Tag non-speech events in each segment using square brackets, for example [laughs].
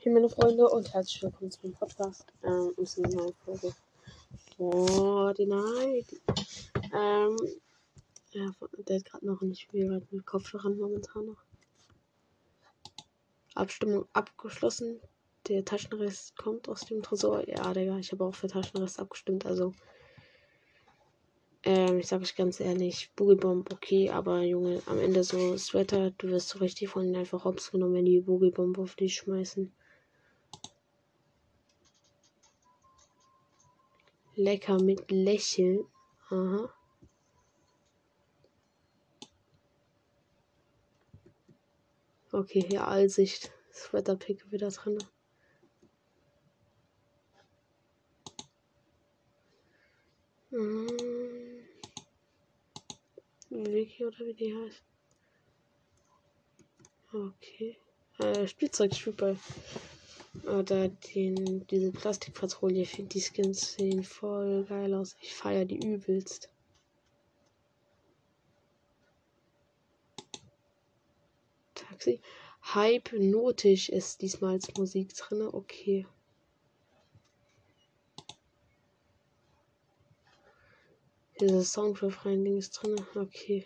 Hey meine Freunde und herzlich willkommen zu meinem Podcast ähm, und zu einer neuen Folge Fortnite. Ähm, ja, der hat gerade noch nicht viel mit Kopfhörern momentan noch. Abstimmung abgeschlossen. Der Taschenrest kommt aus dem Tresor. Ja, Digga, ich habe auch für Taschenrest abgestimmt, also. Ähm, ich sage euch ganz ehrlich, Boogiebomb okay, aber Junge, am Ende so Sweater, du wirst so richtig von ihnen einfach hops genommen, wenn die Boogiebomb auf dich schmeißen. Lecker mit Lächeln. Aha. Okay, hier Allsicht. Sweater-Pick wieder drin. Mhm. Vicky oder wie die heißt. Okay. Äh, Spielzeug Spielball. Oder den, diese Plastikpatrouille. Ich finde die Skins sehen voll geil aus. Ich feiere die übelst. Taxi. Hypnotisch ist diesmal als Musik drin. Okay. Dieses Soundrefrain-Ding ist drin. Okay.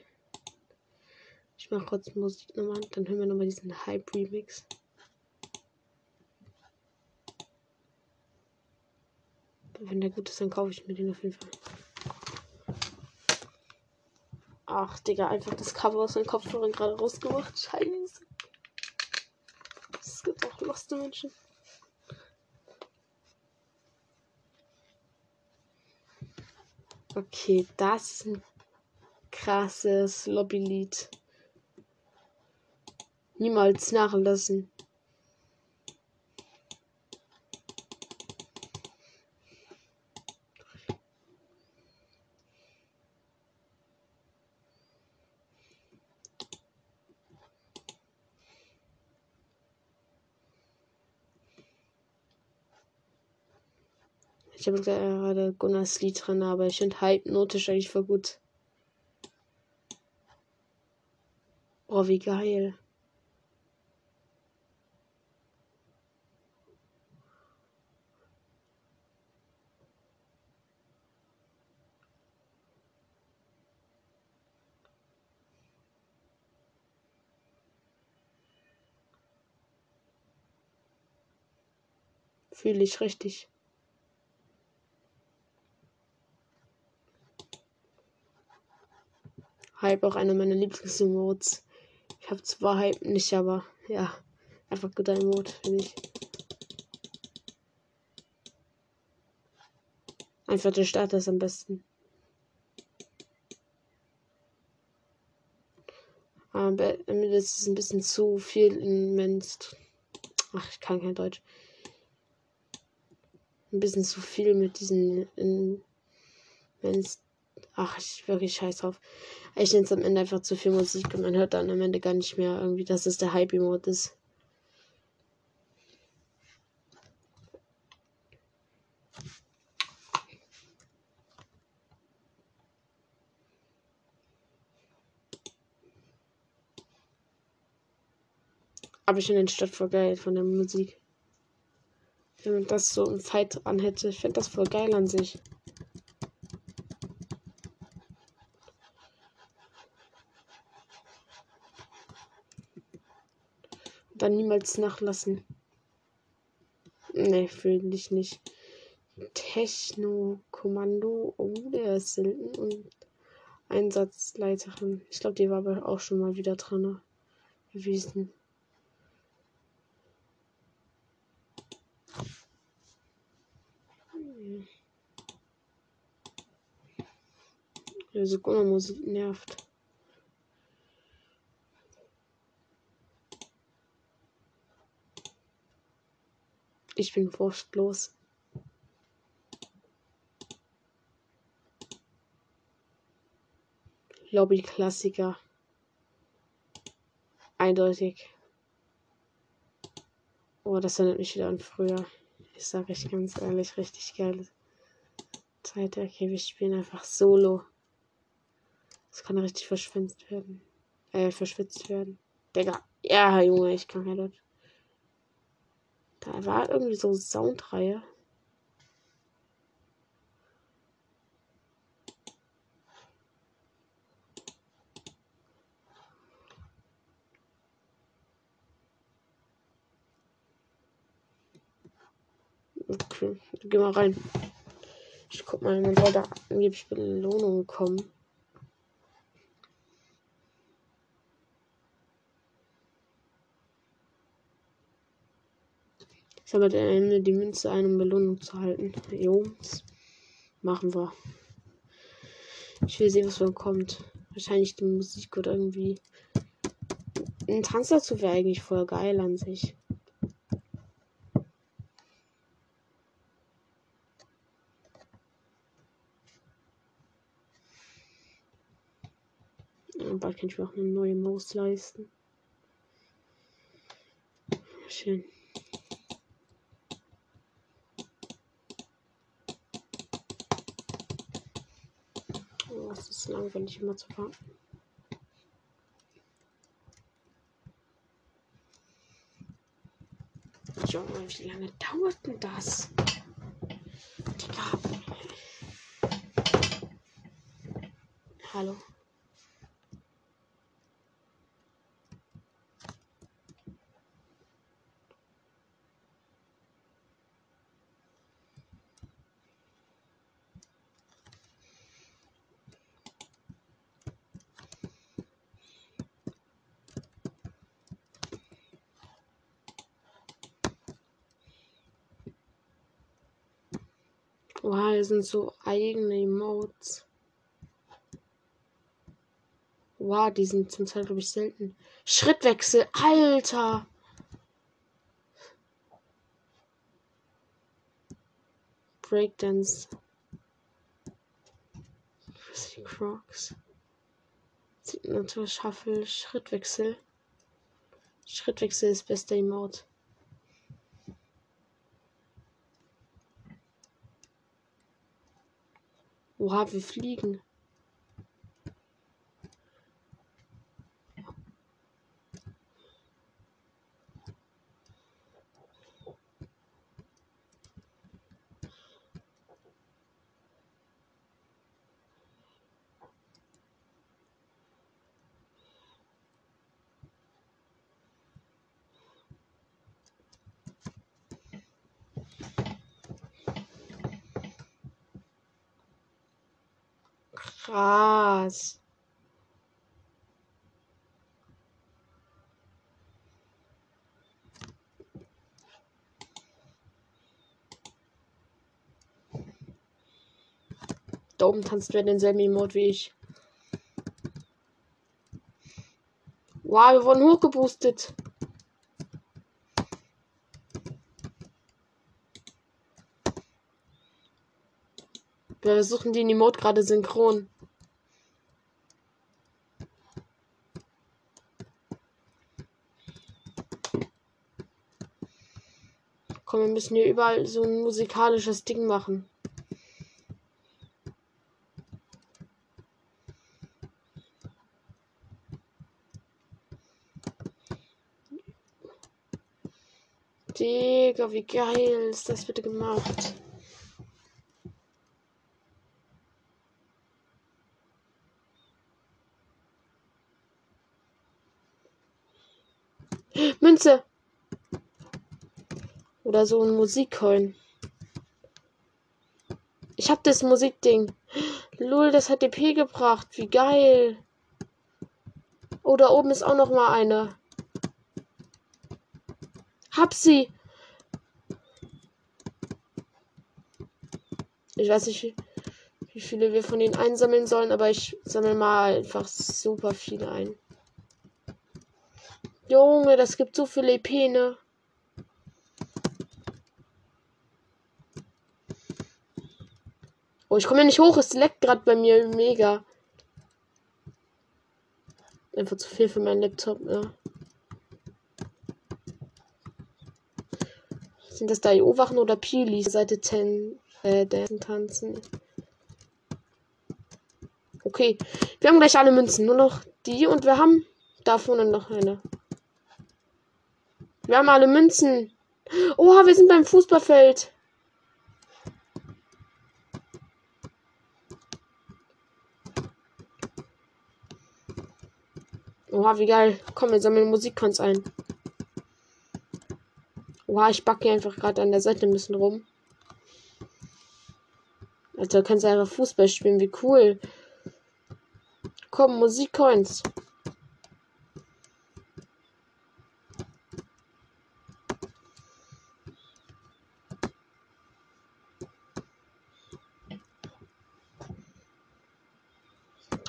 Ich mache kurz Musik nochmal. Dann hören wir nochmal diesen Hype-Remix. Wenn der gut ist, dann kaufe ich mir den auf jeden Fall. Ach, Digga, einfach das Cover aus meinem Kopfhörer gerade rausgemacht. Scheiße. Es gibt auch loste Menschen. Okay, das ist ein krasses Lobbylied. Niemals nachlassen. Ich habe gerade Gunnars Lied drin, aber ich finde hypnotisch eigentlich voll gut. Oh, wie geil. Fühle ich richtig. Hype auch einer meiner Lieblingsemotes. Ich habe zwar Hype nicht, aber ja, einfach guter Emote, finde ich. Einfach der Starter ist am besten. Aber mir ist ein bisschen zu viel in Menst. Ach, ich kann kein Deutsch. Ein bisschen zu viel mit diesen in Menst Ach, ich wirklich scheiß drauf. Ich nenne es am Ende einfach zu viel Musik und man hört dann am Ende gar nicht mehr irgendwie, dass es der Hype-Emote ist. Aber ich finde den Stadt voll geil von der Musik. Wenn man das so im Fight an hätte, ich finde das voll geil an sich. Dann niemals nachlassen. Ne, fühle ich nicht. Techno-Kommando. Oh, der ist selten. Und Einsatzleiterin. Ich glaube, die war aber auch schon mal wieder dran gewesen. Also Musik nervt. Ich bin furchtlos. Lobby-Klassiker. Eindeutig. Oh, das erinnert mich wieder an früher. Ich sage euch ganz ehrlich, richtig geile Zeit. Okay, wir spielen einfach solo. Das kann richtig verschwitzt werden. Äh, verschwitzt werden. Digga. Ja, Junge, ich kann kein Deutsch. Da war irgendwie so Soundreihe. Okay, geh mal rein. Ich guck mal, man soll da angeblich Belohnung kommen. Sammelt am Ende die Münze ein, um Belohnung zu halten. Jo, machen wir. Ich will sehen, was kommt. Wahrscheinlich die Musik oder irgendwie. Ein Tanz dazu wäre eigentlich voll geil an sich. bald kann ich mir auch eine neue Maus leisten. Schön. Es ist langweilig immer zu warten. Mal, wie lange dauert denn das? Digga. Hallo. Sind so eigene Emotes. Wow, die sind zum Teil, glaube ich, selten. Schrittwechsel, Alter! Breakdance. Crocs. Signatur Shuffle, Schrittwechsel. Schrittwechsel ist bester Emote. Oha, wir fliegen. Krass. Da oben tanzt wer denselben Emote wie ich. Wow, wir wurden hochgeboostet. Wir suchen den Emote gerade synchron. Wir müssen hier überall so ein musikalisches Ding machen. Digga, wie geil ist das bitte gemacht? Münze! Oder so ein Musikcoin. Ich hab das Musikding. Lul, das hat DP gebracht. Wie geil. Oh, da oben ist auch noch mal eine. Hab sie. Ich weiß nicht, wie viele wir von ihnen einsammeln sollen, aber ich sammle mal einfach super viele ein. Junge, das gibt so viele EP, ne? Oh, ich komme ja nicht hoch. Es leckt gerade bei mir mega. Einfach zu viel für meinen Laptop, ja. Sind das da IO-Wachen oder Pili? Seite 10, äh, Dancen tanzen. Okay. Wir haben gleich alle Münzen. Nur noch die und wir haben da vorne noch eine. Wir haben alle Münzen. Oha, wir sind beim Fußballfeld. Oha, wie geil. Komm, wir sammeln Musikcons ein. Oha, ich backe einfach gerade an der Seite ein bisschen rum. Also kannst du einfach Fußball spielen, wie cool. Komm, Musikcoins.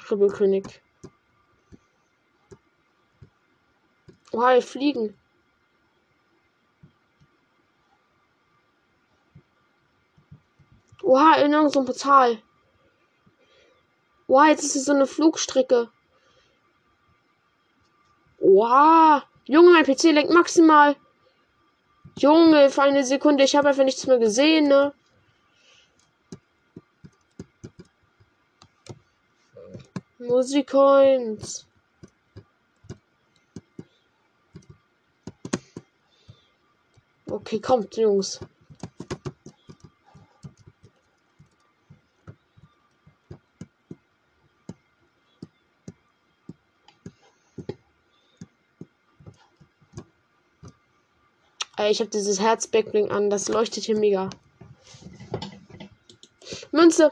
Dribbelkönig. Oha, wir fliegen. Oha, in irgendeinem Portal. Oha, jetzt ist es so eine Flugstrecke. Oha. Junge, mein PC lenkt maximal. Junge, für eine Sekunde, ich habe einfach nichts mehr gesehen, ne? Musikcoins. Okay, kommt, Jungs. Ich habe dieses Herz-Backbling an. Das leuchtet hier mega. Münze.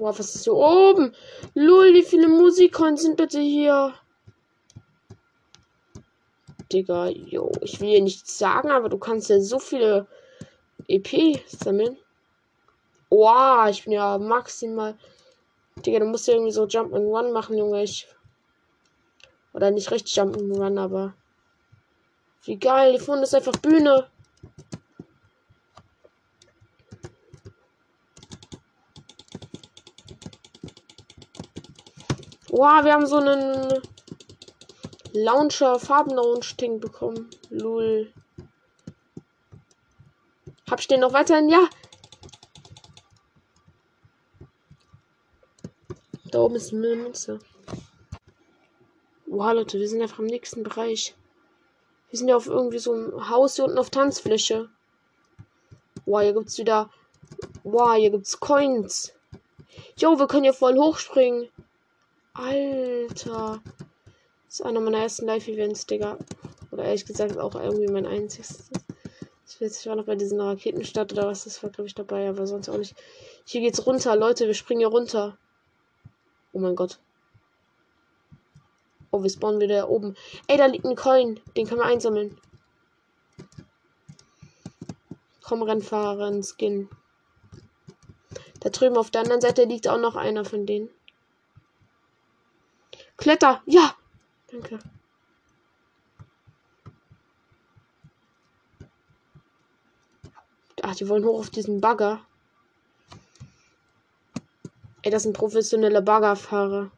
Boah, was ist hier oben? Lul, wie viele Musikons sind bitte hier? Digga, jo, ich will hier nichts sagen, aber du kannst ja so viele EP sammeln. Wow, ich bin ja maximal. Digga, du musst ja irgendwie so Jump and Run machen, Junge. Ich. Oder nicht richtig Jump and Run, aber. Wie geil, hier vorne ist einfach Bühne. Wow, wir haben so einen Launcher, Farben-Launch-Ding bekommen. Lul. Hab ich den noch weiterhin? Ja, Da oben ist eine Münze. Wow, Leute, wir sind einfach im nächsten Bereich. Wir sind ja auf irgendwie so einem Haus hier unten auf Tanzfläche. Wow, hier gibt's wieder. Wow, hier gibt's Coins. Jo, wir können hier voll hochspringen. Alter. Das ist einer meiner ersten Live-Events, Digga. Oder ehrlich gesagt auch irgendwie mein einziges. Ich war noch bei diesen Raketenstadt oder was, das war, glaube ich, dabei, aber sonst auch nicht. Hier geht's runter, Leute, wir springen hier runter. Oh mein Gott. Oh, wir spawnen wieder oben. Ey, da liegt ein Coin. Den können wir einsammeln. Komm, Rennfahrer, Skin. Da drüben auf der anderen Seite liegt auch noch einer von denen. Kletter. Ja. Danke. Ach, die wollen hoch auf diesen Bagger. Ey, das sind professionelle Baggerfahrer.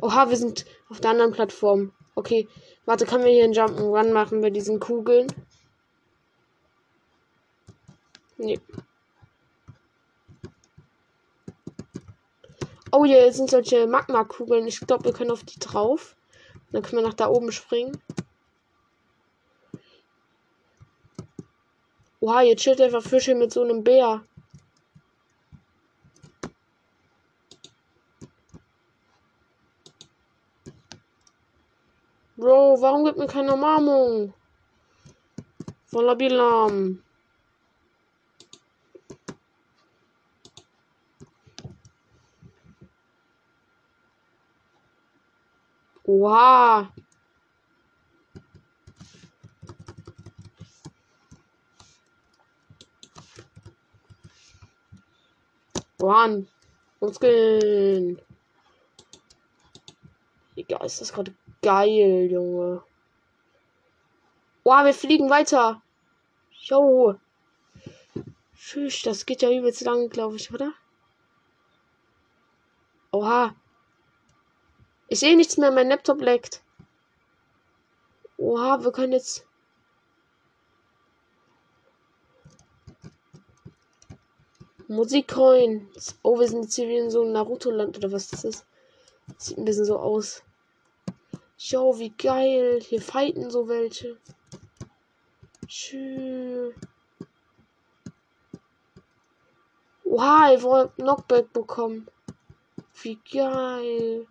Oha, wir sind auf der anderen Plattform. Okay, warte, können wir hier einen Jump'n'Run machen bei diesen Kugeln? Nee. Oh, hier sind solche Magma-Kugeln. Ich glaube, wir können auf die drauf. Dann können wir nach da oben springen. Oha, hier chillt einfach Fische mit so einem Bär. Bro, warum gibt mir keine Umarmung? Von Labilam. Oha. One. Muskeln. Egal, ist das gerade Geil, Junge. Wow, wir fliegen weiter. Jo. Tschüss, das geht ja übelst lang, glaube ich, oder? Oha. Ich sehe nichts mehr, mein Laptop leckt. Oha, wir können jetzt. Musikcoins. Oh, wir sind jetzt hier wie in so einem Naruto-Land oder was das ist. Sieht ein bisschen so aus. Jo, wie geil. Hier fighten so welche. Tschüss. Wow, ich wollte Knockback bekommen. Wie geil.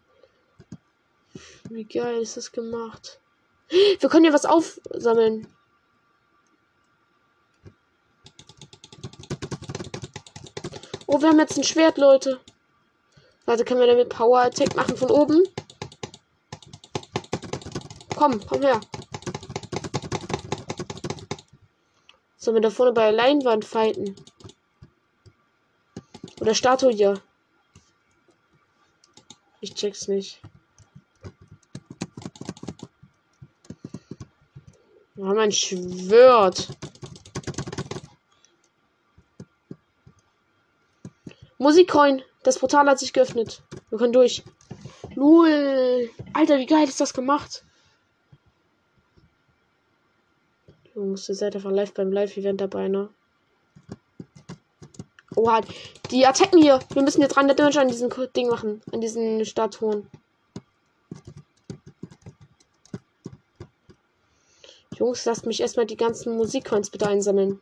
Wie geil ist das gemacht? Wir können ja was aufsammeln. Oh, wir haben jetzt ein Schwert, Leute. Warte, können wir damit Power Attack machen von oben? Komm, komm her. Sollen wir da vorne bei der Leinwand fighten? Oder Statue hier? Ich check's nicht. Wir haben ein Schwert. Musikcoin. Das Portal hat sich geöffnet. Wir können durch. Lul. Alter, wie geil ist das gemacht? Jungs, ihr seid einfach live beim Live-Event dabei, ne? Oha, die attacken hier. Wir müssen jetzt 300 Damage an diesem Ding machen. An diesen Statuen. Jungs, lasst mich erstmal die ganzen Musikcoins bitte einsammeln.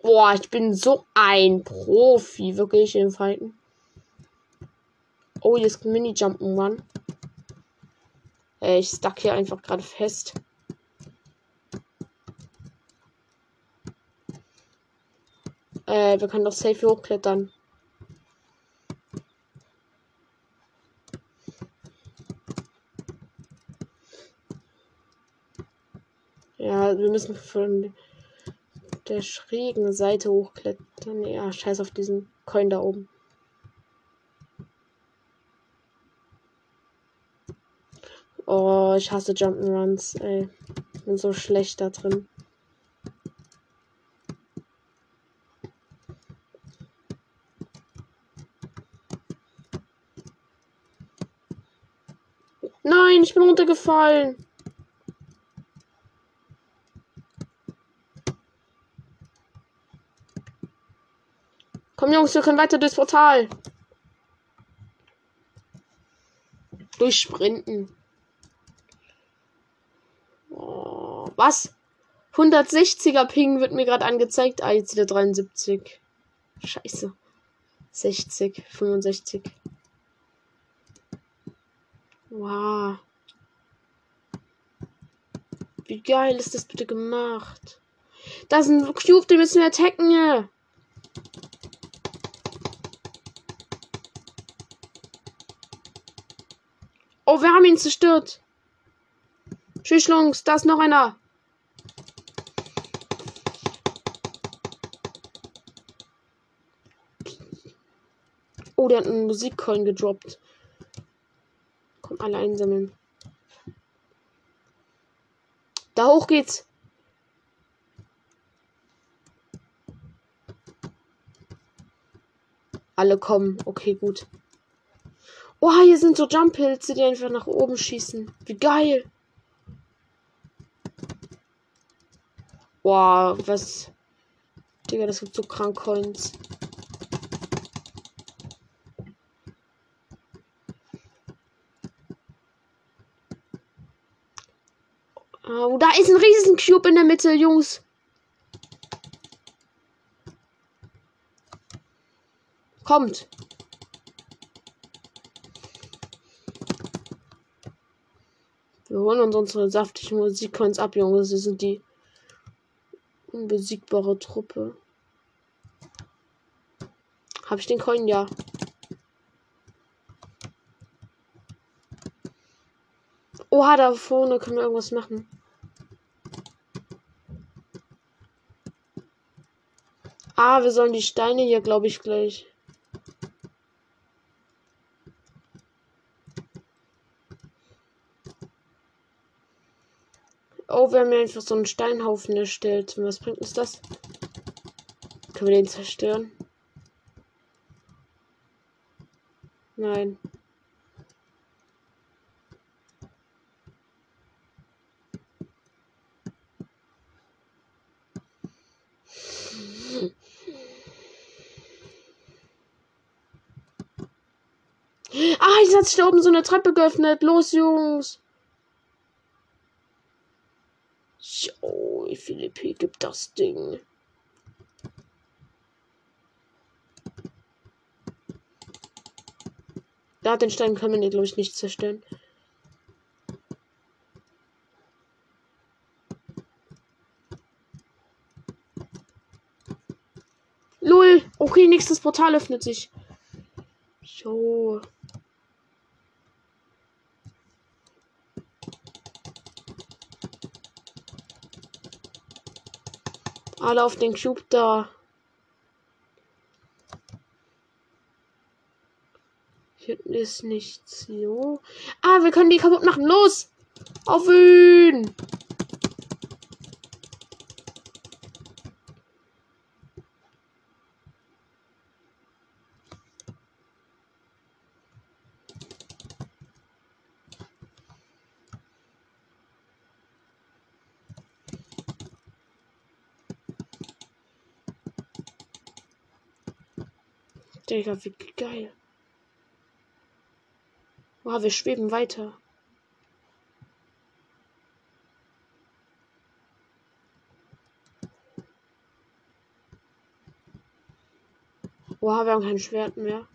Boah, ich bin so ein Profi, wirklich im Fighten. Oh, jetzt Mini-Jumpen Run. Äh, ich stuck hier einfach gerade fest. Äh, wir können doch safe hochklettern. Ja, wir müssen von der schrägen Seite hochklettern. Ja, scheiß auf diesen Coin da oben. Oh, ich hasse Jump'n'Runs, ey. Bin so schlecht da drin. Nein, ich bin runtergefallen. Jungs, wir können weiter durchs Portal. Durchsprinten. Oh, was? 160er Ping wird mir gerade angezeigt. Ah, jetzt wieder 73. Scheiße. 60, 65. Wow. Wie geil ist das bitte gemacht? Da ist ein Cube, den müssen wir attacken. Oh, wir haben ihn zerstört. Tschüss, Jungs, da ist noch einer. Oh, der hat einen Musikcoin gedroppt. Komm, alle einsammeln. Da hoch geht's. Alle kommen. Okay, gut. Oh, hier sind so Jump-Pilze, die einfach nach oben schießen. Wie geil. Boah, was. Digga, das gibt so krank Coins. Oh, da ist ein riesen Cube in der Mitte, Jungs. Kommt. Wir holen uns unsere saftigen Musikcoins ab, Junge. Sie sind die unbesiegbare Truppe. Habe ich den Coin? Ja. Oha, da vorne können wir irgendwas machen. Ah, wir sollen die Steine hier, glaube ich, gleich glaube, wir haben einfach so einen Steinhaufen erstellt. Was bringt uns das? Können wir den zerstören? Nein. Ah, jetzt hat sich da oben so eine Treppe geöffnet. Los, Jungs. Jo, wie viele P gibt das Ding? Da den Stein können wir, glaube ich, nicht zerstören. Lul. Okay, nächstes Portal öffnet sich. Jo. Alle auf den Cube da. Hier ist nichts. Jo. Ah, wir können die kaputt machen. Los! Auf ihn! Digga, wie geil. Wow, wir schweben weiter. Wow, wir haben kein Schwert mehr.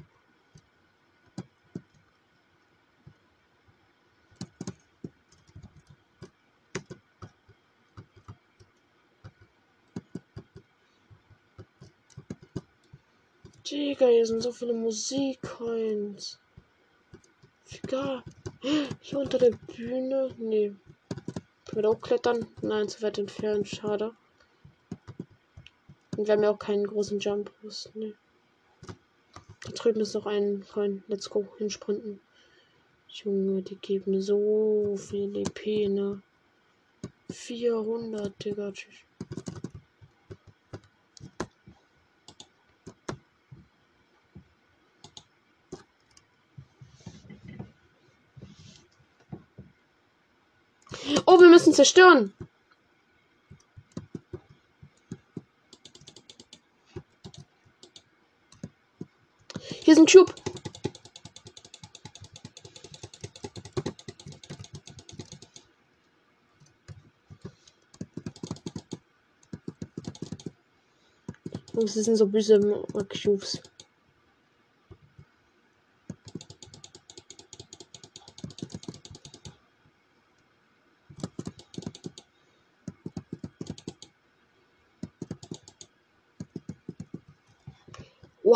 Digga, hier sind so viele Musikcoins. Egal. Hier unter der Bühne. Nee. Können wir da auch klettern? Nein, zu weit entfernt. Schade. Und wir haben ja auch keinen großen Jump. Nee. Da drüben ist noch ein Coin. Let's go. Hinsprinten. Junge, die geben so viel EP, ne? 400, Digga. Tschüss. Oh, wir müssen zerstören. Hier ist ein Cube. Jungs, das sind so böse Cubes.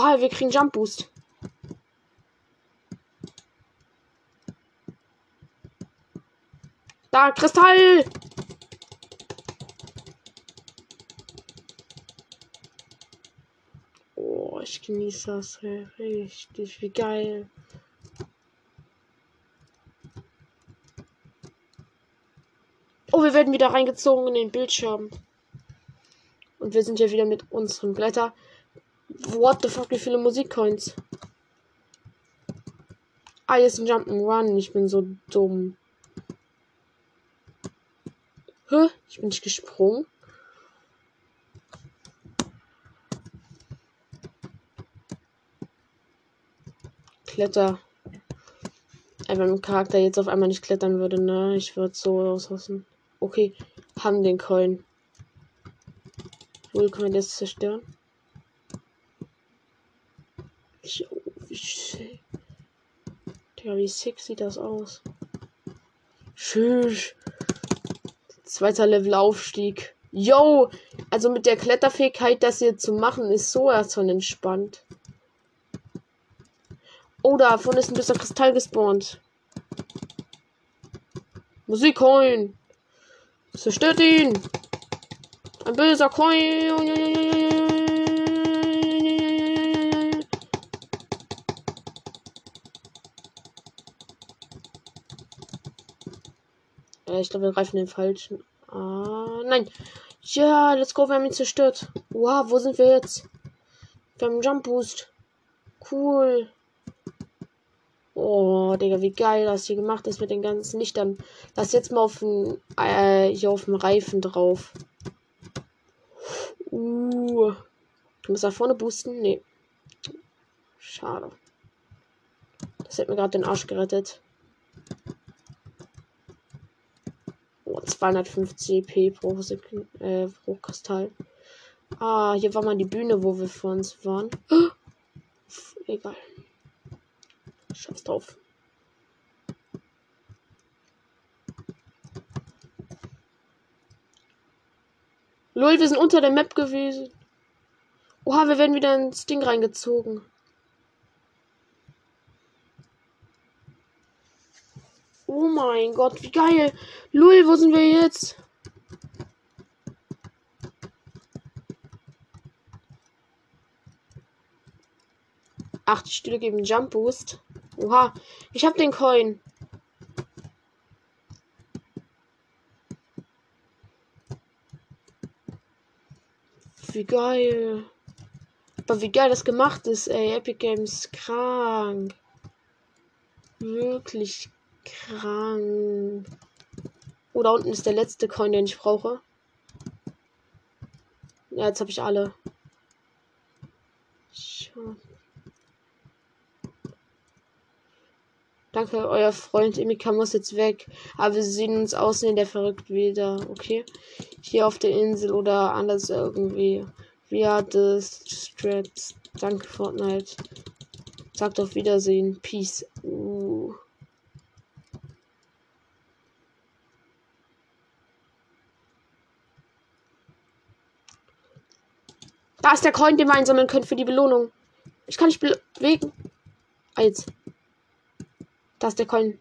Oha, wir kriegen Jump Boost. Da, Kristall! Oh, ich genieße das richtig. Wie geil. Oh, wir werden wieder reingezogen in den Bildschirm. Und wir sind ja wieder mit unserem Blätter. What the fuck, wie viele Musikcoins? Ah, ist ein Jump'n'Run. Ich bin so dumm. Hä? Ich bin nicht gesprungen. Kletter. Ey, wenn mein Charakter jetzt auf einmal nicht klettern würde, ne? Ich würde so ausrasten. Okay, haben den Coin. Wohl können wir das zerstören? Ich, oh, wie, Digga, wie sick sieht das aus? Tschüss. Zweiter Level Aufstieg. Yo! Also mit der Kletterfähigkeit, das hier zu machen, ist so erst entspannt. Oh, davon ist ein bisschen Kristall gespawnt. Musikcoin. Zerstört ihn. Ein böser Coin. Ich glaube, wir greifen den falschen. Ah, nein. Ja, let's go, wir haben ihn zerstört. Wow, wo sind wir jetzt? Wir haben einen Jump Boost. Cool. Oh, Digga, wie geil das hier gemacht ist mit den ganzen Lichtern. Lass jetzt mal auf den, äh, hier auf dem Reifen drauf. Uh. Du musst da vorne boosten? Nee. Schade. Das hat mir gerade den Arsch gerettet. Oh, 250 EP pro, äh, pro Kristall. Ah, hier war mal die Bühne, wo wir vor uns waren. Oh, [gasps] egal. Scheiß drauf. Lol, wir sind unter der Map gewesen. Oha, wir werden wieder ins Ding reingezogen. Oh mein Gott, wie geil. Lul, wo sind wir jetzt? Ach, die Stühle geben Jump Boost. Oha, ich hab den Coin. Wie geil. Aber wie geil das gemacht ist, ey. Epic Games krank. Wirklich krank. Oh, da unten ist der letzte Coin, den ich brauche. Ja, jetzt habe ich alle. Schau. Danke, euer Freund Emika muss jetzt weg. Aber wir sehen uns außen in der verrückt wieder. Okay. Hier auf der Insel oder anders irgendwie. Wie hat es Straps? Danke, Fortnite. Sagt auf Wiedersehen. Peace. Uh. Da ist der Coin, den wir einsammeln können für die Belohnung. Ich kann nicht bewegen. Ah, jetzt. Da ist der Coin.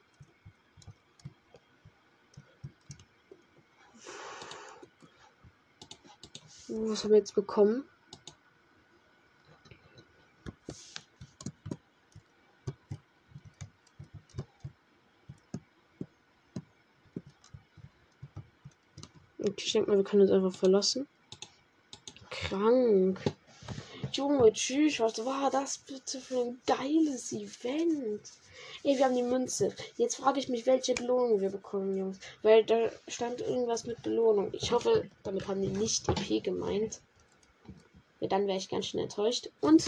Was haben wir jetzt bekommen? Okay, ich denke mal, wir können uns einfach verlassen. Krank. Junge, tschüss, was war das bitte für ein geiles Event? Ey, wir haben die Münze. Jetzt frage ich mich, welche Belohnung wir bekommen, Jungs. Weil da stand irgendwas mit Belohnung. Ich hoffe, damit haben die nicht EP gemeint. Ja, dann wäre ich ganz schön enttäuscht. Und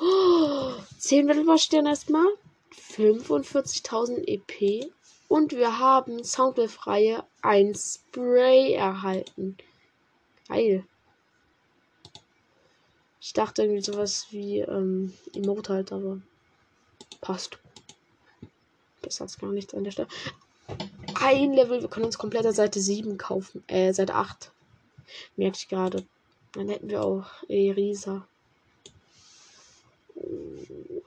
oh, 10 Mittelbasterne erstmal. 45.000 EP. Und wir haben Soundwave-Reihe ein Spray erhalten. Geil. Ich dachte irgendwie sowas wie ähm, Emote halt, aber passt. Besser als gar nichts an der Stelle. Ein Level, wir können uns komplett Seite 7 kaufen. Äh, Seite 8. Merke ich gerade. Dann hätten wir auch Erisa. Oh.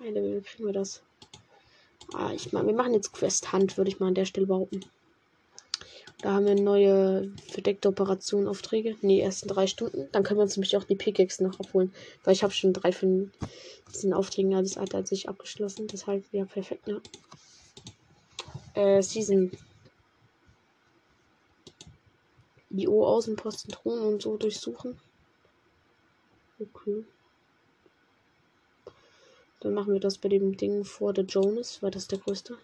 Ein Level kriegen wir das. Ah, ich meine, wir machen jetzt Quest Hand, würde ich mal an der Stelle behaupten. Da haben wir neue verdeckte Operationenaufträge. Ne, erst drei Stunden. Dann können wir uns nämlich auch die Pickaxe noch abholen. Weil ich habe schon drei von diesen Aufträgen alles hat als sich abgeschlossen. Deshalb ja perfekt, ne? Äh, Season. IO Außenposten, Thron und so durchsuchen. Okay. Dann machen wir das bei dem Ding vor der Jonas, weil das der größte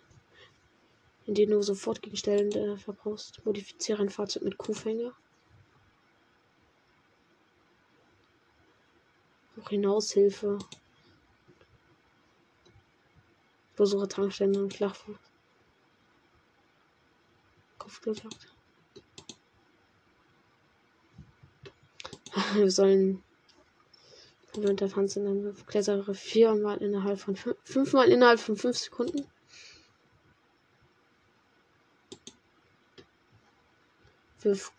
in denen du sofort Gegenstände verbrauchst. Modifiziere ein Fahrzeug mit Kuhfänger. Auch Hinaushilfe. Versuche Tankstände und Flachfuß. Kopfkontakt. [laughs] Wir sollen der Panzer dann klettere viermal innerhalb von fünf, fünfmal innerhalb von fünf Sekunden. Wirf,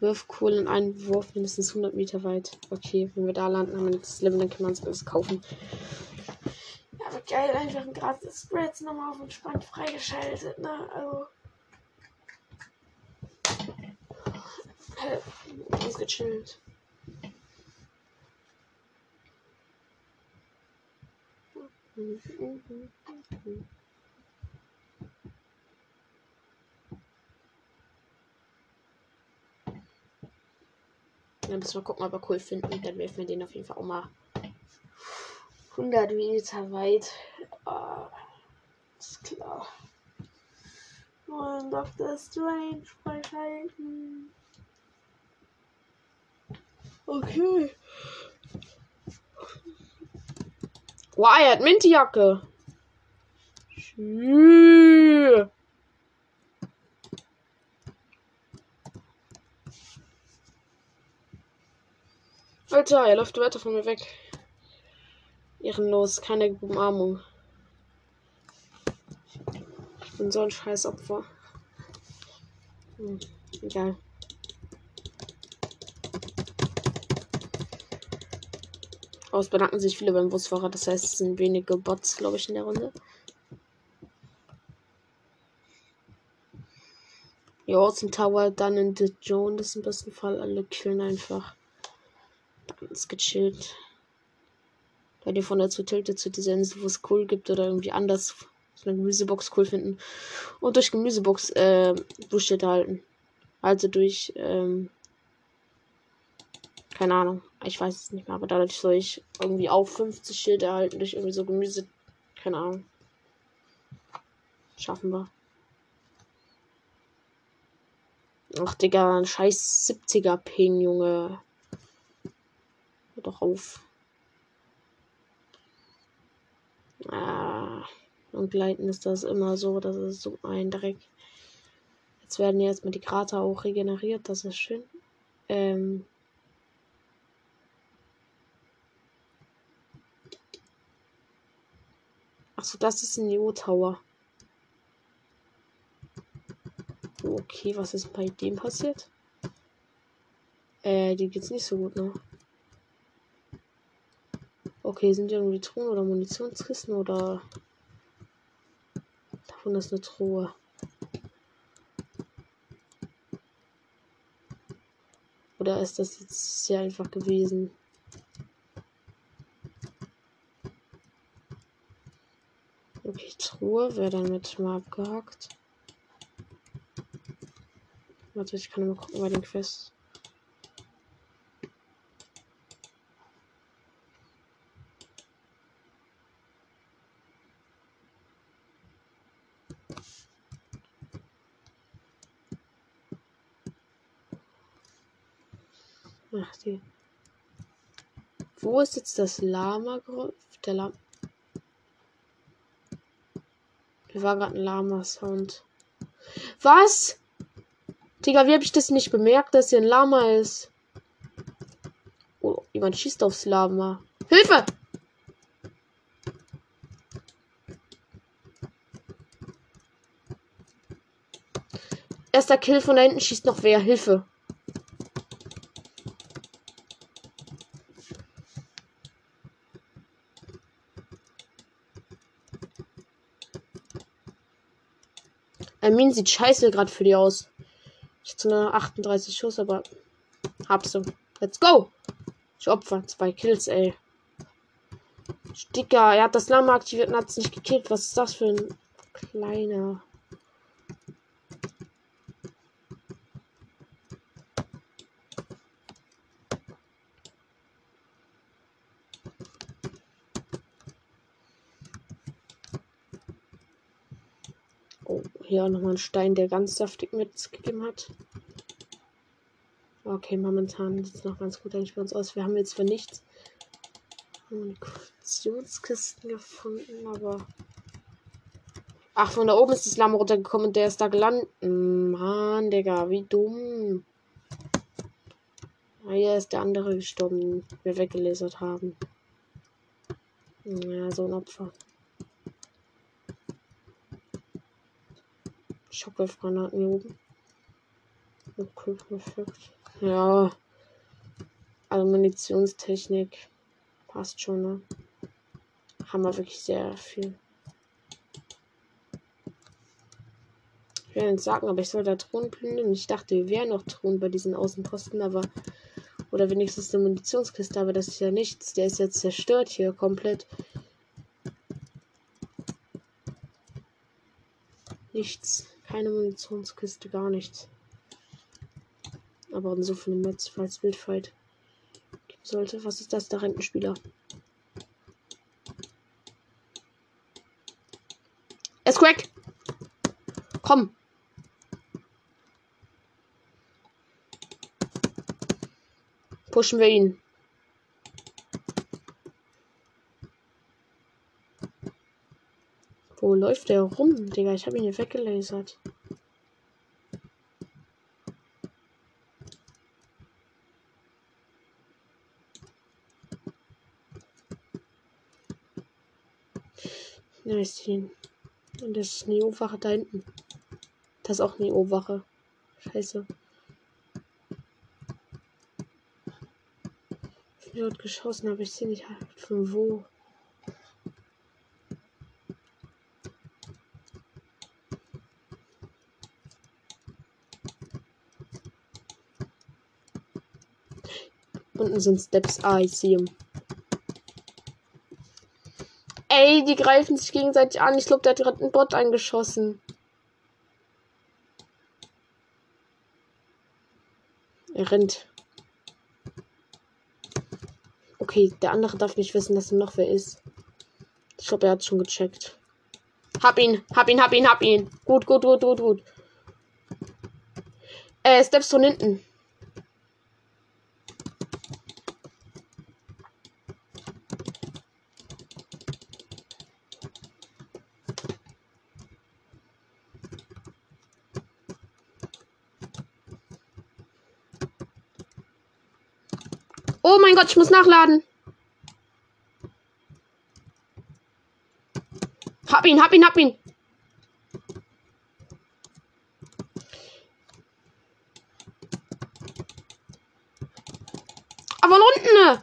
wirf Kohle in einen Wurf mindestens 100 Meter weit. Okay, wenn wir da landen, haben wir das Level, dann können wir uns alles kaufen. Ja, aber geil, einfach ein gratis Spreads nochmal auf entspannt freigeschaltet, ne? Also. Ganz gechillt. Mhm, Dann müssen wir gucken, ob wir cool finden. Dann werfen wir den auf jeden Fall auch mal 100 Meter weit. Ah, ist klar. Und Dr. Strange freischalten. Okay. Wow, er hat Minty-Jacke. Schü. Alter, er läuft weiter von mir weg. Ehrenlos, keine Umarmung. Ich bin so ein scheiß Opfer. Hm, egal. Es bedanken sich viele beim Busfahrer, das heißt, es sind wenige Bots, glaube ich, in der Runde. Ja, aus dem Tower, dann in The Zone, das im besten Fall alle killen einfach. Ist gechillt. Dir von der zu Tilted zu dieser Insel, wo es cool gibt oder irgendwie anders so eine Gemüsebox cool finden. Und durch Gemüsebox äh, Bullshit halten. Also durch, ähm, keine Ahnung, ich weiß es nicht mehr, aber dadurch soll ich irgendwie auch 50 Schilder erhalten durch irgendwie so Gemüse, keine Ahnung. Schaffen wir. Ach, Digga, ein scheiß 70er Ping, Junge. Doch auf. Ah, und Gleiten ist das immer so, das ist so ein Dreck. Jetzt werden jetzt mit die Krater auch regeneriert, das ist schön. Ähm. Achso, das ist ein Neo Tower. Okay, was ist bei dem passiert? Äh, die geht's nicht so gut, ne? Okay, sind ja irgendwie Truhen oder Munitionskisten oder. Davon ist eine Truhe. Oder ist das jetzt sehr einfach gewesen? Okay, Truhe wäre damit mal abgehakt. Warte, ich kann mal gucken bei den Quests. Ach, die. Wo ist jetzt das Lama? Der Lama. Hier war gerade ein Lama-Sound. Was? Digga, wie habe ich das nicht bemerkt, dass hier ein Lama ist? Oh, jemand schießt aufs Lama. Hilfe! Erster Kill von da hinten schießt noch wer. Hilfe. Armin sieht scheiße gerade für die aus. Ich hatte nur 38 Schuss, aber hab so. Let's go! Ich opfer zwei Kills, ey. Sticker, er hat das Lama aktiviert und hat es nicht gekillt. Was ist das für ein kleiner? Auch nochmal ein Stein, der ganz saftig mitgegeben hat. Okay, momentan sieht es noch ganz gut eigentlich bei uns aus. Wir haben jetzt für nichts Kommunikationskisten gefunden, aber. Ach, von da oben ist das Lamm runtergekommen und der ist da gelandet. Mann, Digga, wie dumm. Ah, hier ist der andere gestorben, den wir weggelesert haben. Ja, so ein Opfer. Schockwurfgranaten hier oben. Okay, perfekt. Ja. Also Munitionstechnik passt schon, ne? Haben wir wirklich sehr viel. Ich will nicht sagen, aber ich soll da Thron plündern. Ich dachte, wir wären noch Thron bei diesen Außenposten, aber. Oder wenigstens eine Munitionskiste, aber das ist ja nichts. Der ist jetzt zerstört hier komplett. Nichts. Keine Munitionskiste, gar nichts. Aber so viele Metz, falls Wildfight sollte. Was ist das? Der Rentenspieler. Es crack! Komm! Pushen wir ihn. Wo läuft der rum, Digga? Ich habe ihn hier weggelasert. Nice ihn. Und das ist Neo-Wache da hinten. Das ist auch Neo-Wache. Scheiße. Ich bin dort geschossen, aber ich sehe nicht von wo. Unten sind Steps. Ah, ich sehe ihn. Ey, die greifen sich gegenseitig an. Ich glaube, der hat gerade einen Bot angeschossen. Er rennt. Okay, der andere darf nicht wissen, dass er noch wer ist. Ich glaube, er hat schon gecheckt. Hab ihn, hab ihn, hab ihn, hab ihn. Gut, gut, gut, gut, gut. Äh, Steps von hinten. Oh mein Gott, ich muss nachladen. Hab ihn, hab ihn, hab ihn. Aber unten. Ne?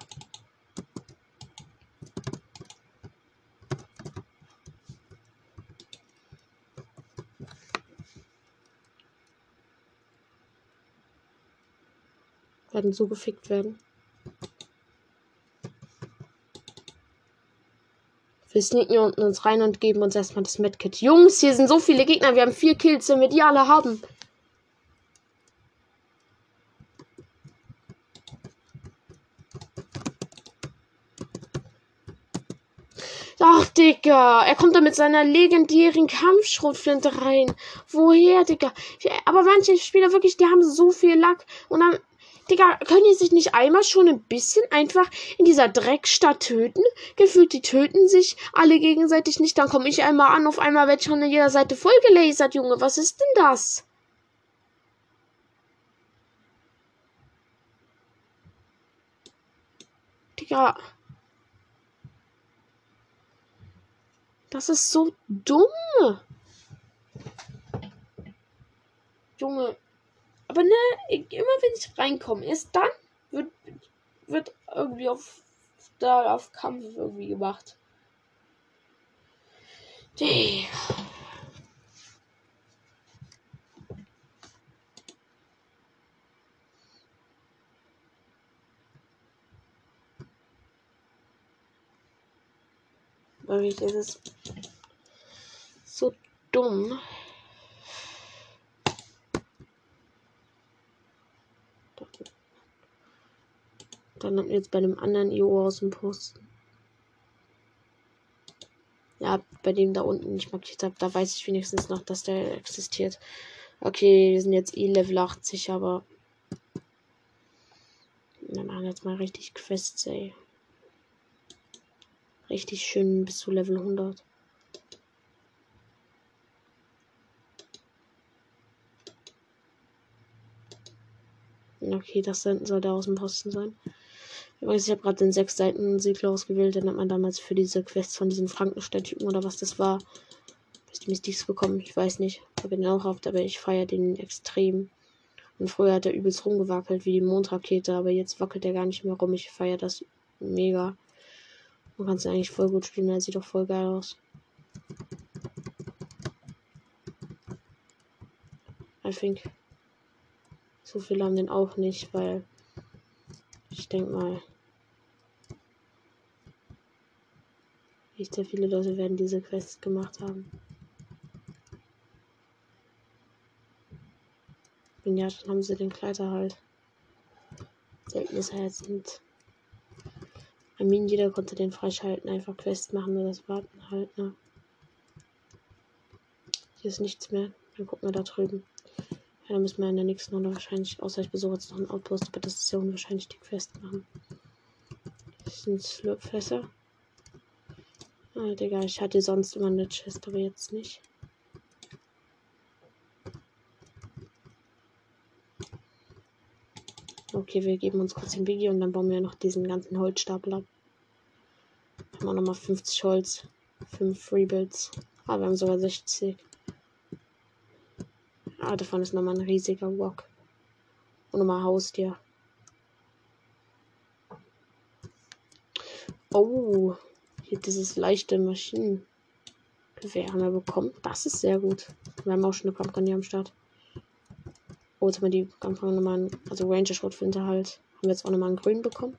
Werden so gefickt werden. Wir sneaken hier unten uns rein und geben uns erstmal das Medkit. Jungs, hier sind so viele Gegner. Wir haben vier Kills, wenn wir die alle haben. Ach, Digga. Er kommt da mit seiner legendären Kampfschrotflinte rein. Woher, Digga? Aber manche Spieler wirklich, die haben so viel Lack. Und dann Digga, können die sich nicht einmal schon ein bisschen einfach in dieser Dreckstadt töten? Gefühlt, die töten sich alle gegenseitig nicht. Dann komme ich einmal an, auf einmal wird schon an jeder Seite voll gelasert, Junge. Was ist denn das? Digga. Das ist so dumm. Junge, aber ne, immer wenn ich reinkomme, erst dann wird, wird irgendwie auf, da auf Kampf irgendwie gemacht. Die. Wirklich, ist es so dumm. Dann landen wir jetzt bei einem anderen IO aus dem Posten. Ja, bei dem da unten ich markiert habe, da weiß ich wenigstens noch, dass der existiert. Okay, wir sind jetzt eh Level 80, aber wir machen jetzt mal richtig Quests, ey. Richtig schön bis zu Level 100. Okay, das soll der Außenposten sein. Übrigens, ich habe gerade den sechs Seiten Siegel ausgewählt. Den hat man damals für diese Quest von diesen Frankenstein-Typen oder was das war. Bis die Mystics bekommen, ich weiß nicht. Ich habe den auch auf, aber ich feiere den extrem. Und früher hat er übelst rumgewackelt wie die Mondrakete, aber jetzt wackelt er gar nicht mehr rum. Ich feiere das mega. Man kann es eigentlich voll gut spielen, er sieht doch voll geil aus. I think. So viele haben den auch nicht, weil ich denke mal, Nicht sehr viele Leute werden diese Quest gemacht haben. Und ja, dann haben sie den Kleider halt. Selten ist er jetzt nicht. I mean, jeder konnte den freischalten, einfach Quest machen oder das warten halt, ne? Hier ist nichts mehr. Dann gucken wir da drüben. Ja, dann müssen wir in der nächsten Runde wahrscheinlich, außer ich besuche jetzt noch einen Outpost, aber das ist ja unwahrscheinlich die Quest machen. Das sind Slurpfässer. Ah, Digga, ich hatte sonst immer eine Chest, aber jetzt nicht. Okay, wir geben uns kurz den Biggie und dann bauen wir noch diesen ganzen Holzstapel ab. Haben wir nochmal 50 Holz. 5 Rebuilds. Ah, wir haben sogar 60. Ah, davon ist nochmal ein riesiger Rock. Und nochmal Haustier. Oh, dieses leichte Maschinengewehr haben wir bekommen. Das ist sehr gut. Wir haben auch schon eine Kampagne am Start. Oh, jetzt haben wir die Kampagne nochmal, also Ranger Schrotflinte halt. Haben wir jetzt auch nochmal einen grün bekommen.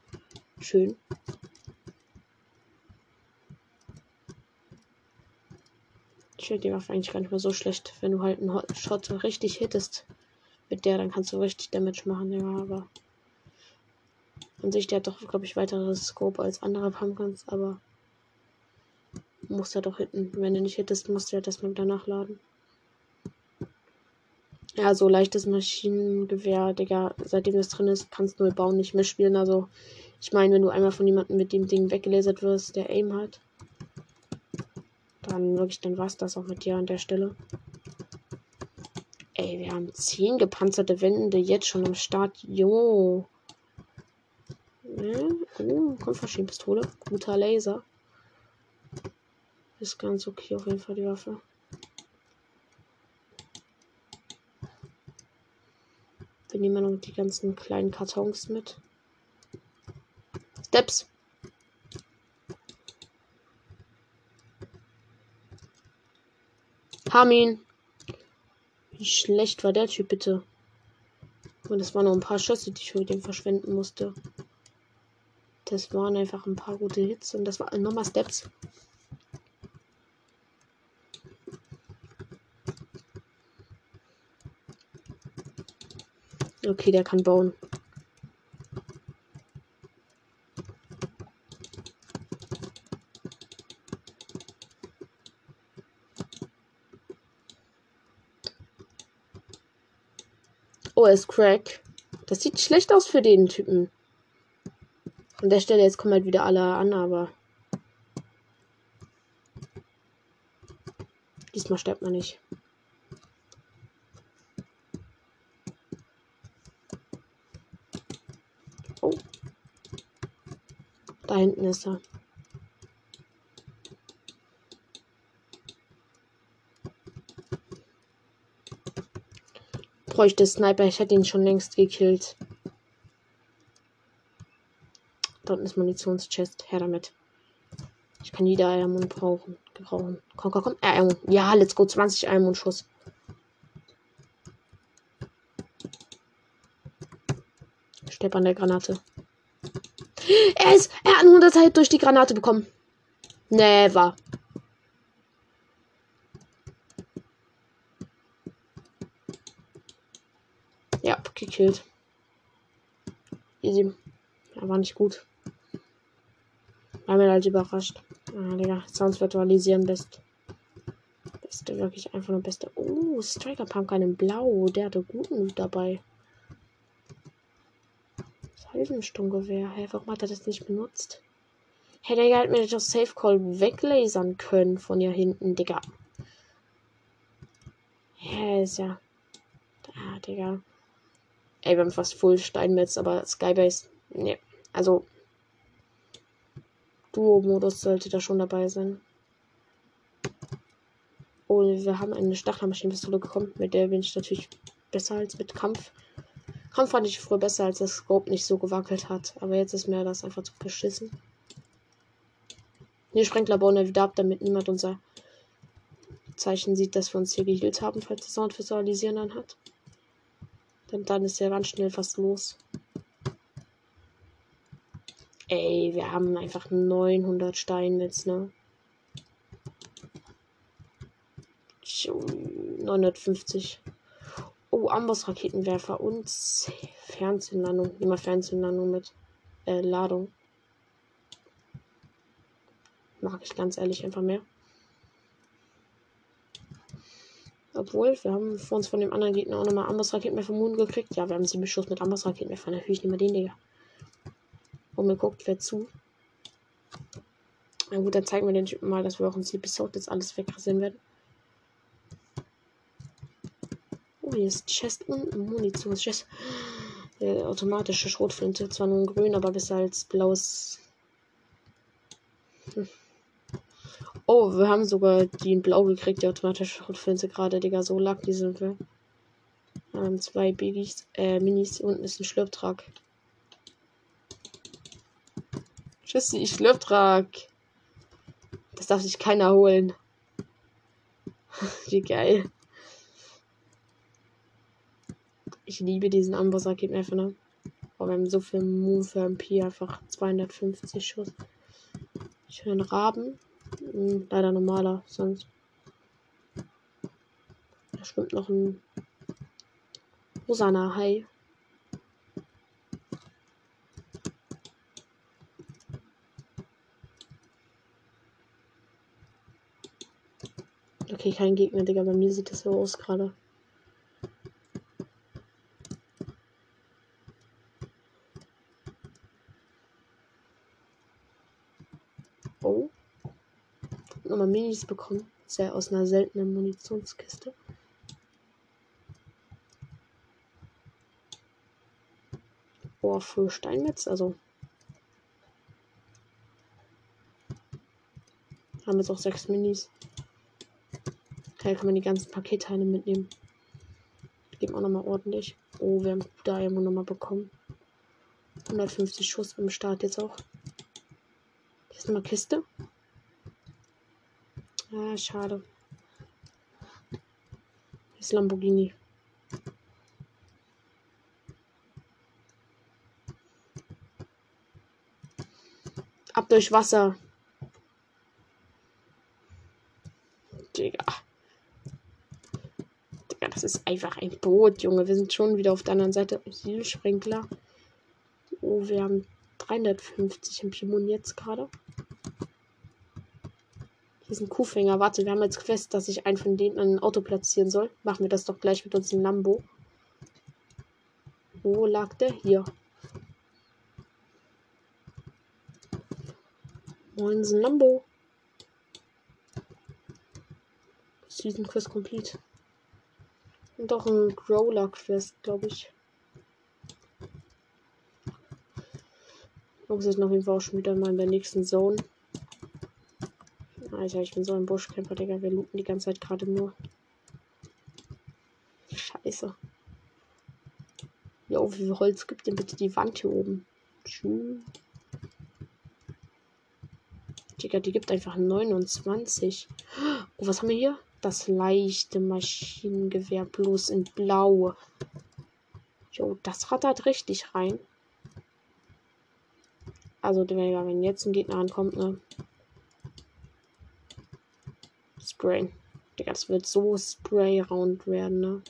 Schön. Ich finde die Waffe eigentlich gar nicht mehr so schlecht. Wenn du halt einen Shot richtig hittest mit der, dann kannst du richtig Damage machen, ja, aber an sich, der hat doch, glaube ich, weiteres Scope als andere Pumpkins, aber muss er doch hitten. Wenn du nicht hittest, musst du ja das mal wieder nachladen. Ja, so leichtes Maschinengewehr, Digga. Seitdem das drin ist, kannst du mit Bauen nicht mehr spielen. Also, ich meine, wenn du einmal von jemandem mit dem Ding weggelasert wirst, der Aim hat, dann wirklich, dann war's das auch mit dir an der Stelle. Ey, wir haben 10 gepanzerte Wände jetzt schon am Start. Jo. Ne? Oh, Kampfmaschinenpistole. Guter Laser. Ist ganz okay auf jeden Fall die Waffe. Wir nehmen noch die ganzen kleinen Kartons mit. Steps. Hamin. Wie schlecht war der Typ bitte? Und das waren noch ein paar Schüsse, die ich mit dem verschwenden musste. Das waren einfach ein paar gute Hits und das war nochmal Steps. Okay, der kann bauen. Oh, er ist Crack. Das sieht schlecht aus für den Typen. An der Stelle, jetzt kommen halt wieder alle an, aber. Diesmal stirbt man nicht. Da hinten ist er. Bräuchte Sniper, ich hätte ihn schon längst gekillt. Da ist Munitionschest. Her damit. Ich kann jeder Eiermund brauchen. Gebrauchen. Komm, komm, komm. Eiermund. Ja, let's go. 20 Eiermund-Schuss. Stepp an der Granate. Er ist. Er hat 100 Zeit durch die Granate bekommen. Never. Ja, gekillt. Easy. Er war nicht gut. War mir halt überrascht. Ah, Digga. Sounds virtualisieren best. Beste, wirklich einfach nur beste. Oh, Striker Pumpkin in Blau. Der hatte guten Loot dabei. Salvensturmgewehr. Hä, warum hat er das nicht benutzt? Hey, Digga, hat mir das Safe Call weglasern können von hier hinten, Digga. Hä, ist ja. Ah, Digga. Ey, wir haben fast Full Steinmetz, aber Skybase. Ne. Also, Duo-Modus sollte da schon dabei sein. Oh, wir haben eine Stachlermaschinenpistole bekommen. Mit der bin ich natürlich besser als mit Kampf. Kampf fand ich früher besser, als das Scope nicht so gewackelt hat. Aber jetzt ist mir das einfach zu beschissen. Hier bauen wir wieder ab, damit niemand unser Zeichen sieht, dass wir uns hier geheilt haben, falls das Sound visualisieren dann hat. Denn dann ist ja ganz schnell fast los. Ey, wir haben einfach 900 Steinmetz, ne? 950. Amboss-Raketenwerfer und Fernzündlandung. Immer Fernzündlandung mit äh, Ladung. Mag ich ganz ehrlich einfach mehr. Obwohl, wir haben vor uns von dem anderen Gegner auch nochmal Amboss-Raketenwerfer Moon gekriegt. Ja, wir haben sieben Schuss mit Amboss-Raketenwerfer. Natürlich nicht mehr den, Digga. Und mir guckt wer zu. Na gut, dann zeigen wir den Typen mal, dass wir auch in Episode jetzt alles wegrasieren werden. Hier ist Chest und Munitionschest. Der automatische Schrotflinte. Zwar nur in grün, aber besser als blaues. Hm. Oh, wir haben sogar die in blau gekriegt, die automatische Schrotflinte gerade, Digga. So lag die sind wir. Ähm, zwei Biggies, äh, Minis. Unten ist ein Schlürptrag. Tschüssi, ich Schlürptrag. Das darf sich keiner holen. [laughs] Wie geil. Ich liebe diesen Amboss-Raketen einfach, ne? Aber wir haben so viel Moon für MP, einfach 250 Schuss. Ich höre einen Raben. Hm, leider normaler, sonst. Da schwimmt noch ein rosaner Hai. Okay, kein Gegner, Digga. Bei mir sieht das so aus gerade. Nochmal Minis bekommen. Sehr aus einer seltenen Munitionskiste. Boah, für Steinmetz, also. Haben jetzt auch sechs Minis. Daher kann man die ganzen Paketteile mitnehmen. Geben auch nochmal ordentlich. Oh, wir haben Diamond nochmal bekommen. 150 Schuss im Start jetzt auch. Hier ist nochmal Kiste. Ah, schade. Das Lamborghini. Ab durch Wasser. Digga. Digga, das ist einfach ein Boot, Junge. Wir sind schon wieder auf der anderen Seite. Zielsprenkler. Oh, wir haben 350 im Pimon jetzt gerade diesen Kuhfänger. Warte, wir haben jetzt Quest, dass ich einen von denen an ein Auto platzieren soll. Machen wir das doch gleich mit unserem Lambo. Wo lag der? Hier. Moinsen Lambo. Season Quest complete. Und doch ein Growler Quest, glaube ich. Muss ich auf jeden Fall auch schon wieder mal in der nächsten Zone. Alter, ich bin so ein Buschcamper, Digga. Wir looten die ganze Zeit gerade nur. Scheiße. Jo, wie viel Holz gibt denn bitte die Wand hier oben? Schön. Digga, die gibt einfach 29. Oh, was haben wir hier? Das leichte Maschinengewehr bloß in blau. Jo, das rattert richtig rein. Also, wenn jetzt ein Gegner ankommt, ne? Spray. Digga, das wird so Spray-Round werden, ne?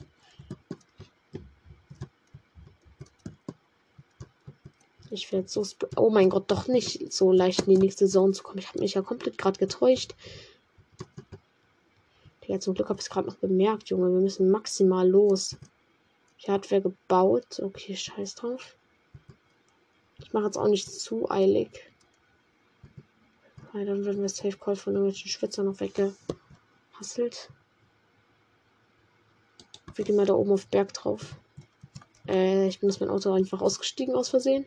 Ich werde so. Oh mein Gott, doch nicht so leicht in die nächste Zone zu kommen. Ich habe mich ja komplett gerade getäuscht. Digga, zum Glück habe ich es gerade noch bemerkt, Junge. Wir müssen maximal los. Hier hat wer gebaut. Okay, scheiß drauf. Ich mache jetzt auch nicht zu eilig. Weil dann werden wir Safe Call von irgendwelchen Schwitzer noch wegge gehasselt. Wir gehen mal da oben auf Berg drauf. Äh, ich bin aus meinem Auto einfach ausgestiegen aus Versehen.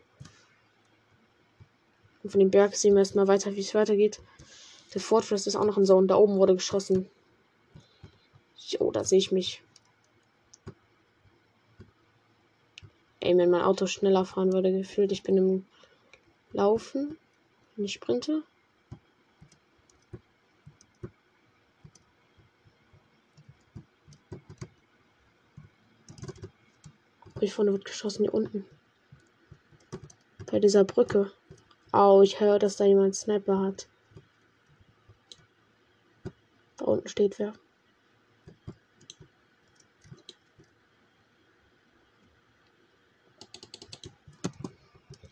Und von dem Berg sehen wir erstmal weiter, wie es weitergeht. Der Fortress ist auch noch in Zone. Da oben wurde geschossen. Jo, da sehe ich mich. Ey, wenn mein Auto schneller fahren würde, gefühlt, ich bin im Laufen. Wenn ich sprinte. Hier vorne wird geschossen, hier unten. Bei dieser Brücke. Au, ich höre, dass da jemand Sniper hat. Da unten steht wer.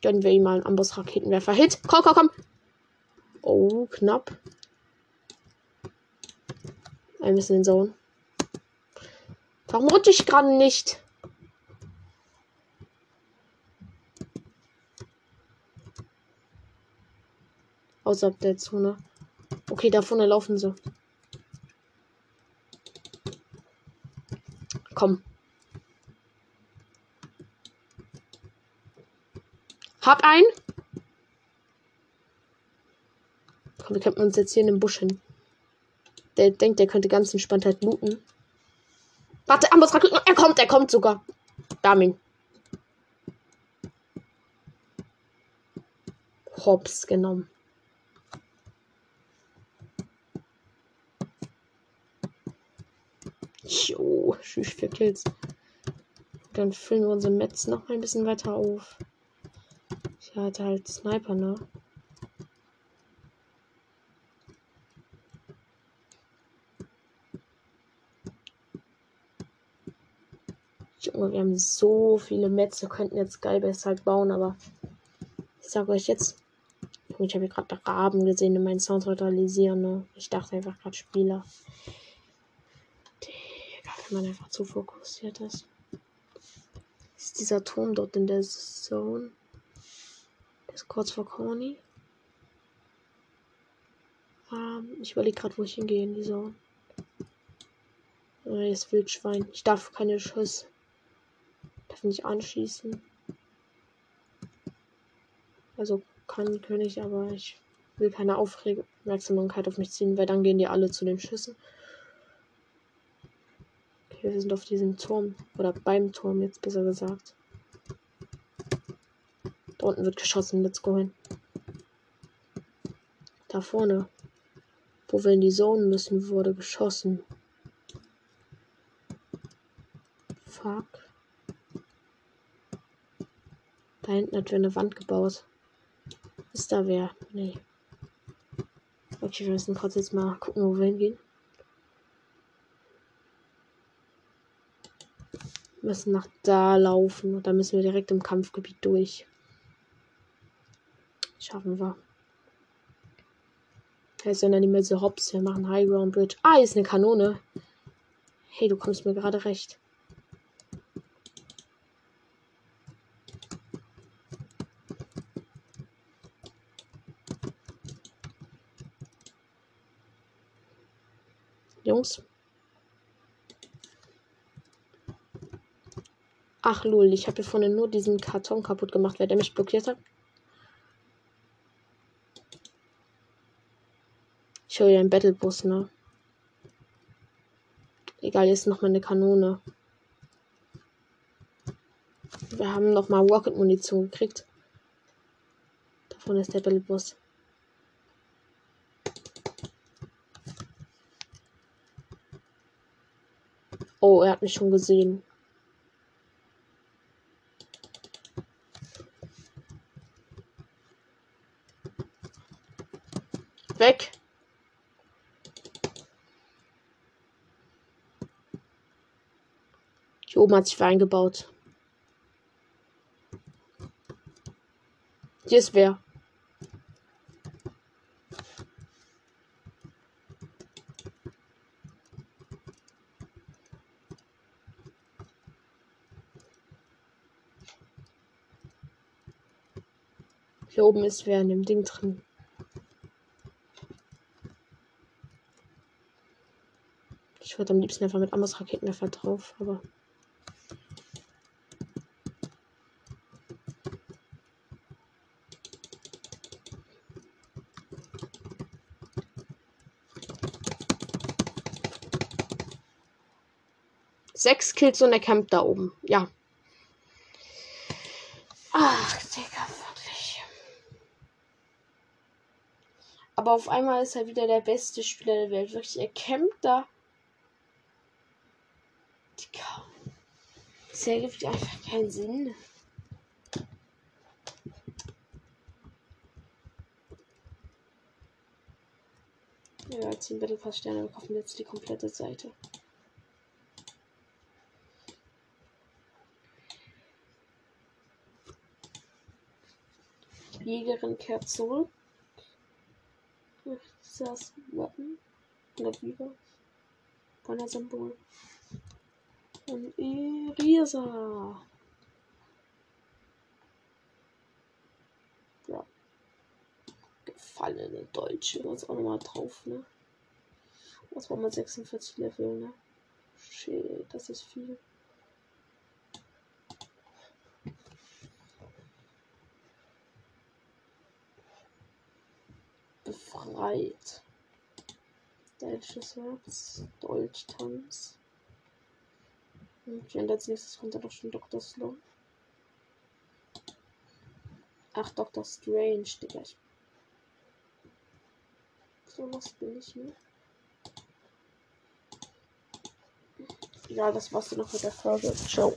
Gönnen wir ihm mal einen Amboss-Raketenwerfer. Hit! Komm, komm, komm! Oh, knapp. Ein bisschen in Zone. Warum rutsche ich gerade nicht? Außerhalb der Zone. Okay, da vorne laufen sie. Komm. Hab einen. Komm, wir könnten uns jetzt hier in den Busch hin. Der denkt, der könnte ganz entspannt halt looten. Warte, Ambos Raketen. Er kommt, er kommt sogar. Damin. Hops genommen. Jo, tschüss, vier Kills. Dann füllen wir unsere Metz noch mal ein bisschen weiter auf. Ich hatte halt Sniper, ne? Junge, wir haben so viele Metz. Wir könnten jetzt Geilbest halt bauen, aber ich sage euch jetzt, ich habe gerade Raben gesehen, die meinen Sound realisieren. Ne? Ich dachte einfach gerade Spieler. Man einfach zu fokussiert ist. Ist dieser Turm dort in der Zone? Der ist kurz vor Corny. Ähm, ich überlege gerade, wo ich hingehe in die Zone. Äh, das Wildschwein. Ich darf keine Schuss. Darf nicht anschießen. Also kann König, aber ich will keine Aufmerksamkeit auf mich ziehen, weil dann gehen die alle zu den Schüssen. Wir sind auf diesem Turm. Oder beim Turm jetzt besser gesagt. Da unten wird geschossen. Let's go hin. Da vorne. Wo wir in die Zone müssen, wurde geschossen. Fuck. Da hinten hat wer eine Wand gebaut. Ist da wer? Nee. Okay, wir müssen kurz jetzt mal gucken, wo wir hingehen. Müssen nach da laufen dann müssen wir direkt im Kampfgebiet durch. Schaffen wir. Da ist ja dann mehr so hops. Wir machen High Ground Bridge. Ah, ist eine Kanone. Hey, du kommst mir gerade recht. Jungs. Ach lul, ich habe hier vorne nur diesen Karton kaputt gemacht, weil der mich blockiert hat. Ich höre ja einen Battlebus, ne? Egal, jetzt noch mal eine Kanone. Wir haben noch mal Rocket-Munition gekriegt. Davon ist der Battlebus. Oh, er hat mich schon gesehen. Weg. Hier oben hat sich wer eingebaut. Hier ist wer. Hier oben ist wer in dem Ding drin. Ich würde am liebsten einfach mit Amos Raketenwerfer drauf, aber. Sechs Kills und er campt da oben. Ja. Ach, Digga, wirklich. Aber auf einmal ist er wieder der beste Spieler der Welt. Wirklich, er campt da. Digga. Das ergibt einfach keinen Sinn. Ja, 10 Battle Pass Sterne, wir kaufen jetzt die komplette Seite. Jägerin kehrt zurück. Das Wappen. Oder wie was? Banner-Symbol. Und Irisa. Ja. Gefallene Deutsche. Was auch nochmal drauf, ne? Was war mal 46 Level, ne? Shit, das ist viel. Befreit. Deutsches Herz. Deutschtanz. Und als nächstes kommt da doch schon Dr. Slow. Ach, Dr. Strange, Digga. So was bin ich nicht. Ja, das war's dann noch mit der Folge. Ciao.